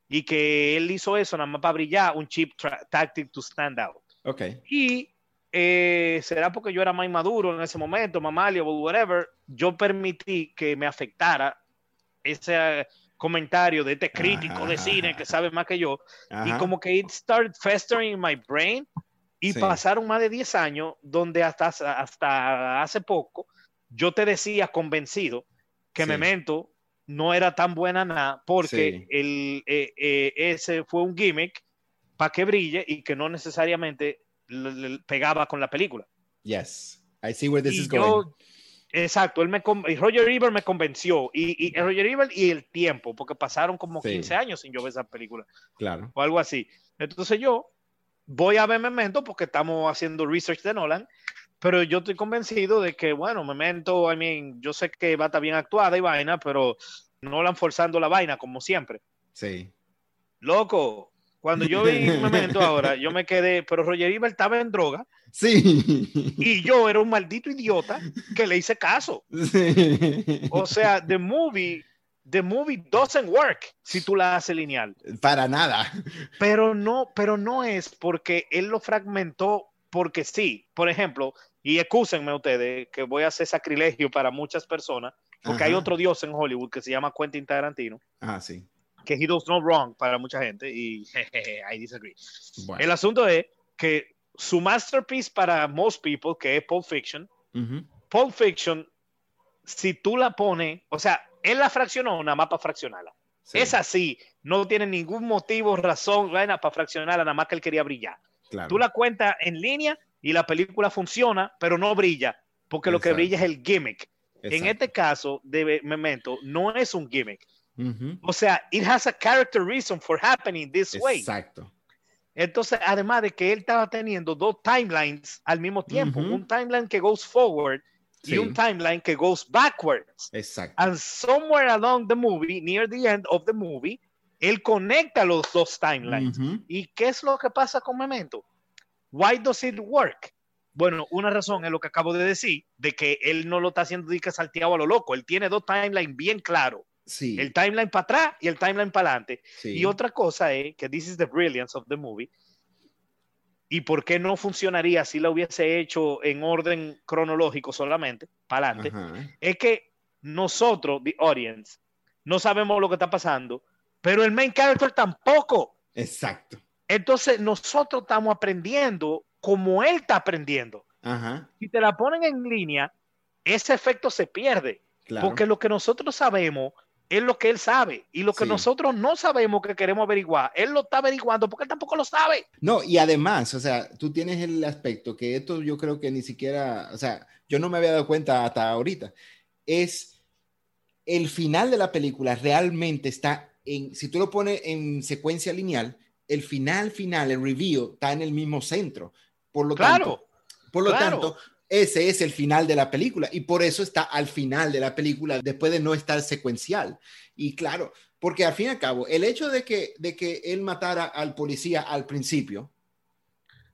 y que él hizo eso nada más para brillar, un tra- tactic to stand out. Ok. Y eh, será porque yo era más maduro en ese momento, mamalio, whatever, yo permití que me afectara ese eh, comentario de este crítico de Ajá. cine que sabe más que yo, y Ajá. como que it started festering in my brain y Sí. pasaron más de 10 años donde hasta, hasta hace poco yo te decía convencido que Sí. Memento no era tan buena nada porque Sí. el, eh, eh, ese fue un gimmick para que brille y que no necesariamente le- le pegaba con la película. Yes. I see where this Y is yo- going. Exacto, él me Roger Ebert me convenció y, y Roger Ebert y el tiempo, porque pasaron como Sí. 15 años sin yo ver esa película Claro. o algo así. Entonces yo voy a ver Memento porque estamos haciendo research de Nolan, pero yo estoy convencido de que, bueno, Memento, I mean, yo sé que va a estar bien actuada y vaina, pero Nolan forzando la vaina como siempre. Sí. Loco, cuando yo vi Memento ahora, yo me quedé, pero Roger Ebert estaba en droga Sí. y yo era un maldito idiota que le hice caso. Sí. O sea, the movie, the movie doesn't work si tú la haces lineal. Para nada. Pero no, pero no es porque él lo fragmentó porque sí. Por ejemplo, y excúsenme ustedes que voy a hacer sacrilegio para muchas personas, porque hay Ajá. otro dios en Hollywood que se llama Quentin Tarantino, Ah, sí. que he does no wrong para mucha gente y jejeje, I disagree. Bueno. El asunto es que su masterpiece para most people, que es Pulp Fiction, Ujú. Pulp Fiction, si tú la pones, o sea, él la fraccionó nada más para fraccionarla. Sí, Es así, no tiene ningún motivo, razón, vaina para fraccionarla, nada más que él quería brillar. claro. Tú la cuentas en línea y la película funciona, pero no brilla. porque lo que brilla es el gimmick. En Exacto. este caso de Memento no es un gimmick. O sea, it has a character reason for happening this way. Exacto. Entonces, además de que él estaba teniendo dos timelines al mismo tiempo, un timeline que goes forward Sí. y un timeline que goes backwards. Exacto. And somewhere along the movie, near the end of the movie, él conecta los dos timelines. ¿Y qué es lo que pasa con Memento? Why does it work? Bueno, una razón es lo que acabo de decir, de que él no lo está haciendo que salteado a lo loco. Él tiene dos timelines bien claros. Sí. El timeline para atrás y el timeline para adelante. sí. Y otra cosa es que this is the brilliance of the movie. ¿Y por qué no funcionaría si la hubiese hecho en orden cronológico solamente, para adelante? Ajá. Es que nosotros, the audience, no sabemos lo que está pasando, pero el main character tampoco. Exacto. Entonces nosotros estamos aprendiendo como él está aprendiendo. Ajá. Si te la ponen en línea, ese efecto se pierde, Claro. porque lo que nosotros sabemos es lo que él sabe y lo que Sí. nosotros no sabemos que queremos averiguar, él lo está averiguando porque él tampoco lo sabe. No, y además, o sea, tú tienes el aspecto que esto yo creo que ni siquiera, o sea, yo no me había dado cuenta hasta ahorita, es el final de la película realmente está en, si tú lo pones en secuencia lineal, el final final, el review, está en el mismo centro. Por lo Claro, tanto, por lo claro. tanto, ese es el final de la película y por eso está al final de la película después de no estar secuencial. Y claro, porque al fin y al cabo, el hecho de que, de que él matara al policía al principio,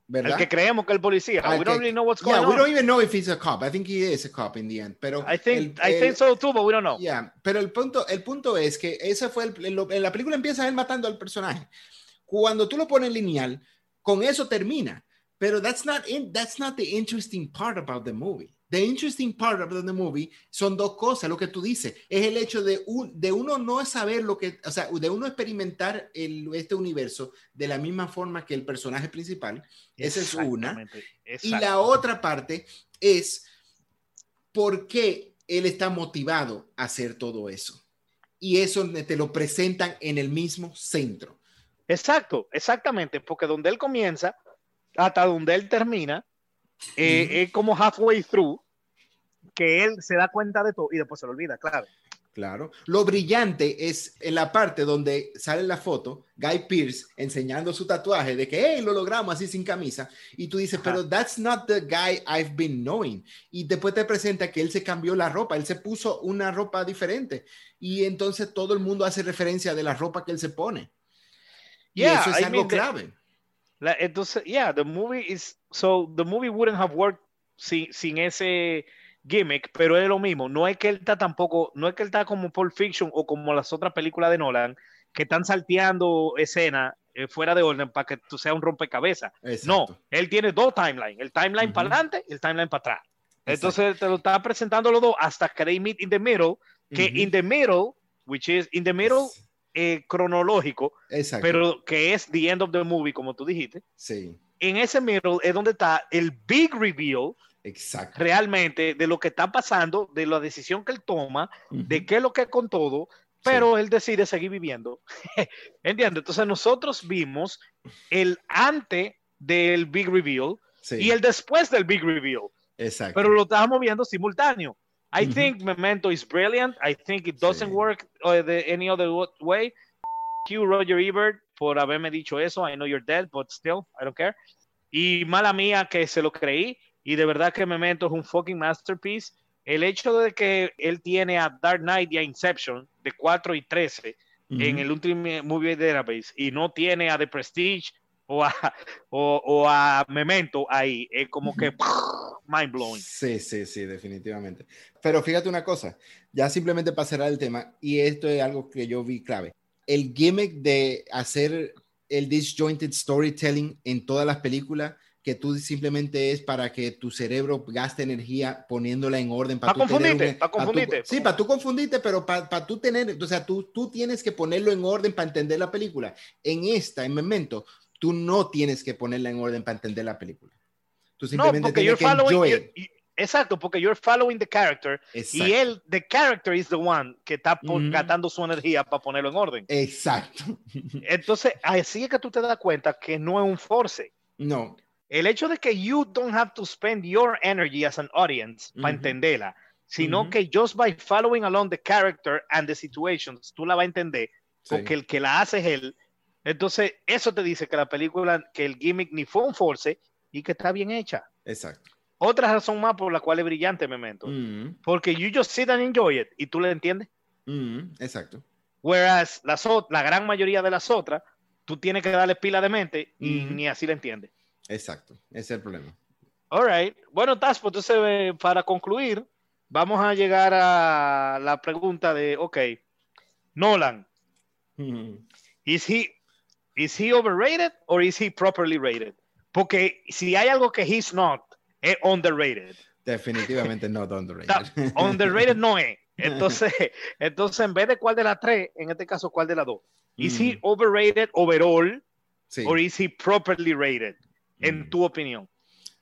¿verdad? el que creemos que el policía. Al we don't que- really know what's going Yeah, we on. don't even know if he's a cop. I think he is a cop in the end. Pero I think, el- I el- think so too, but we don't know. Yeah, pero el punto, el punto es que ese fue el, el- en la película empieza él matando al personaje. Cuando tú lo pones lineal, con eso termina. Pero that's not in, that's not the interesting part about the movie. The interesting part about the movie son dos cosas, lo que tú dices, es el hecho de, un, de uno no saber lo que, o sea, de uno experimentar el, este universo de la misma forma que el personaje principal. Esa es una. Y la otra parte es por qué él está motivado a hacer todo eso. Y eso te lo presentan en el mismo centro. Exacto, exactamente, porque donde él comienza hasta donde él termina, eh, Ujú. es como halfway through, que él se da cuenta de todo y después se lo olvida, claro. Claro. Lo brillante es en la parte donde sale la foto, Guy Pierce enseñando su tatuaje de que, hey, lo logramos así sin camisa. Y tú dices, Ajá. pero that's not the guy I've been knowing. Y después te presenta que él se cambió la ropa, él se puso una ropa diferente. Y entonces todo el mundo hace referencia de la ropa que él se pone. Y Yeah, eso es I algo mean, the- clave. La- entonces, yeah, the movie is, so the movie wouldn't have worked sin, sin ese gimmick, pero es lo mismo, no es que él está tampoco, no es que él está como Pulp Fiction o como las otras películas de Nolan, que están salteando escenas eh, fuera de orden para que tú seas un rompecabezas. No, él tiene dos timelines, el timeline para adelante y el timeline para atrás. Entonces te lo está presentando los dos hasta que they meet in the middle, que Ujú. in the middle, which is in the middle eh, cronológico, Exacto. pero que es the end of the movie, como tú dijiste. sí, En ese middle es donde está el big reveal exacto. realmente de lo que está pasando, de la decisión que él toma, de qué es lo que es con todo, pero él decide seguir viviendo. ¿Entiendes? Entonces nosotros vimos el antes del big reveal Sí, y el después del big reveal, exacto. pero lo estábamos viendo simultáneo. I think Memento is brilliant. I think it doesn't Sí. work uh, the, any other wa- way. Q Roger Ebert por haberme dicho eso. I know you're dead, but still, I don't care. Y mala mía que se lo creí. Y de verdad que Memento es un fucking masterpiece. El hecho de que él tiene a Dark Knight y a Inception de 4 y 13 Ujú. en el último movie database y no tiene a The Prestige o a, o, o a Memento ahí, es como que mind blowing. Sí, sí, sí, definitivamente. Pero fíjate una cosa, ya simplemente para cerrar el tema, y esto es algo que yo vi clave, el gimmick de hacer el disjointed storytelling en todas las películas, que tú simplemente es para que tu cerebro gaste energía poniéndola en orden. Pa' tú tener confundirte, un- pa' tú- confundirte. sí, para tú confundirte, pero para tú tener, o sea, tú, tú tienes que ponerlo en orden para entender la película. En esta, en Memento, tú no tienes que ponerla en orden para entender la película. Tú No, simplemente porque tienes you're que enjoy exacto, porque you're following the character Exacto. y él, the character is the one que está por- gastando su energía para ponerlo en orden. Exacto. Entonces, así es que tú te das cuenta que no es un force. No, el hecho de que you don't have to spend your energy as an audience para Ujú. entenderla, sino Ujú. que just by following along the character and the situations, tú la vas a entender, Sí. porque el que la hace es él. Entonces, eso te dice que la película, que el gimmick ni fue un force y que está bien hecha. Exacto. Otra razón más por la cual es brillante Memento, Mm, porque you just sit and enjoy it y tú le entiendes. mm, exacto. Whereas las, la gran mayoría de las otras, tú tienes que darle pila de mente y Ujú. ni así le entiendes. Exacto. Ese es el problema. All right. Bueno, Taz, pues entonces eh, para concluir, vamos a llegar a la pregunta de, ok, Nolan, Mm, is he, is he overrated or is he properly rated? Porque si hay algo que he's not, es underrated. Definitivamente no Está- underrated. underrated no es. Entonces, entonces, en vez de cuál de las tres, en este caso, cuál de las dos? Is he Mm, overrated overall sí. or is he properly rated? En Mm. tu opinión.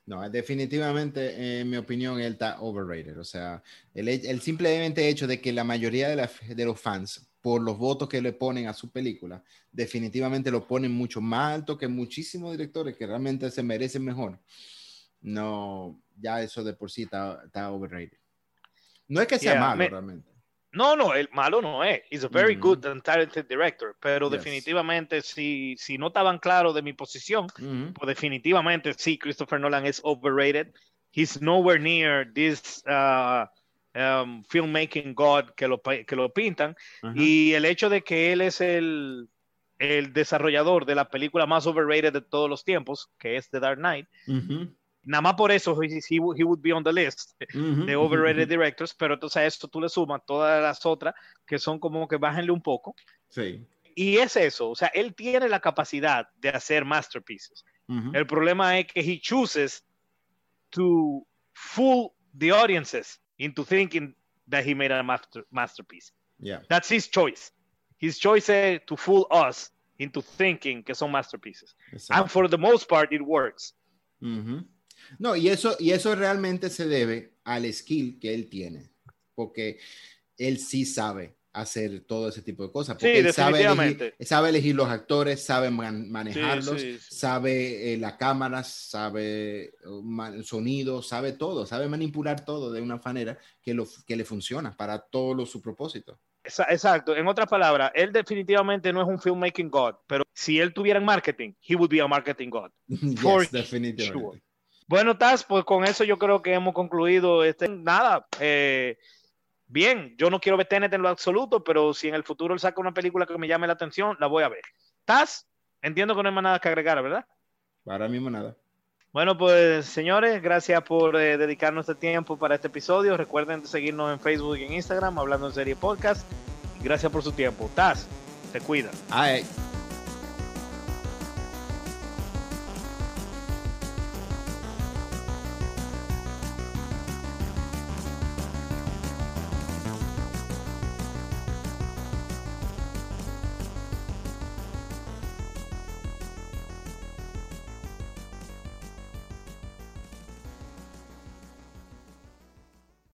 No, definitivamente, en mi opinión, él está overrated. O sea, el, el simplemente hecho de que la mayoría de, la- de los fans, por los votos que le ponen a su película, definitivamente lo ponen mucho más alto que muchísimos directores que realmente se merecen mejor. No, ya eso de por sí está, está overrated. No es que sea Yeah, malo me- realmente. No, no, el malo no es. He's a very Ujú. good and talented director. Pero Yes. definitivamente, si, si no estaban claros de mi posición, pues definitivamente sí, Christopher Nolan es overrated. He's nowhere near this uh, um, filmmaking god que lo, que lo pintan. Y el hecho de que él es el, el desarrollador de la película más overrated de todos los tiempos, que es The Dark Knight, Ujú, nada más por eso he, he would- be on the list ujú, de overrated directors, pero entonces a esto tú le sumas todas las otras que son como que bájenle un poco. Sí. Y es eso, o sea, él tiene la capacidad de hacer masterpieces. El problema es que he chooses to fool the audiences into thinking that he made a master, masterpiece. yeah, That's his choice. His choice is to fool us into thinking que son masterpieces. exacto. And for the most part, it works. Ujú. No, y eso, y eso realmente se debe al skill que él tiene, porque él sí sabe hacer todo ese tipo de cosas, porque Sí, él sabe elegir, sabe elegir los actores, sabe man- manejarlos, Sí, sí, sabe eh, las cámaras, sabe eh, el sonido, sabe todo, sabe manipular todo de una manera que, lo, que le funciona para todo su propósito. Esa- Exacto. En otras palabras, él definitivamente no es un filmmaking god, pero si él tuviera en marketing, he would be a marketing god. Yes, definitivamente. sure. Bueno, Taz, pues con eso yo creo que hemos concluido este. Nada, eh, bien, yo no quiero ver Tenet en lo absoluto, pero si en el futuro él saca una película que me llame la atención, la voy a ver. Taz, entiendo que no hay más nada que agregar, ¿verdad? Ahora mismo nada. Bueno, pues señores, gracias por eh, dedicarnos este tiempo para este episodio. Recuerden seguirnos en Facebook y en Instagram, hablando en serie podcast. Gracias por su tiempo. Taz, te cuida. Ay.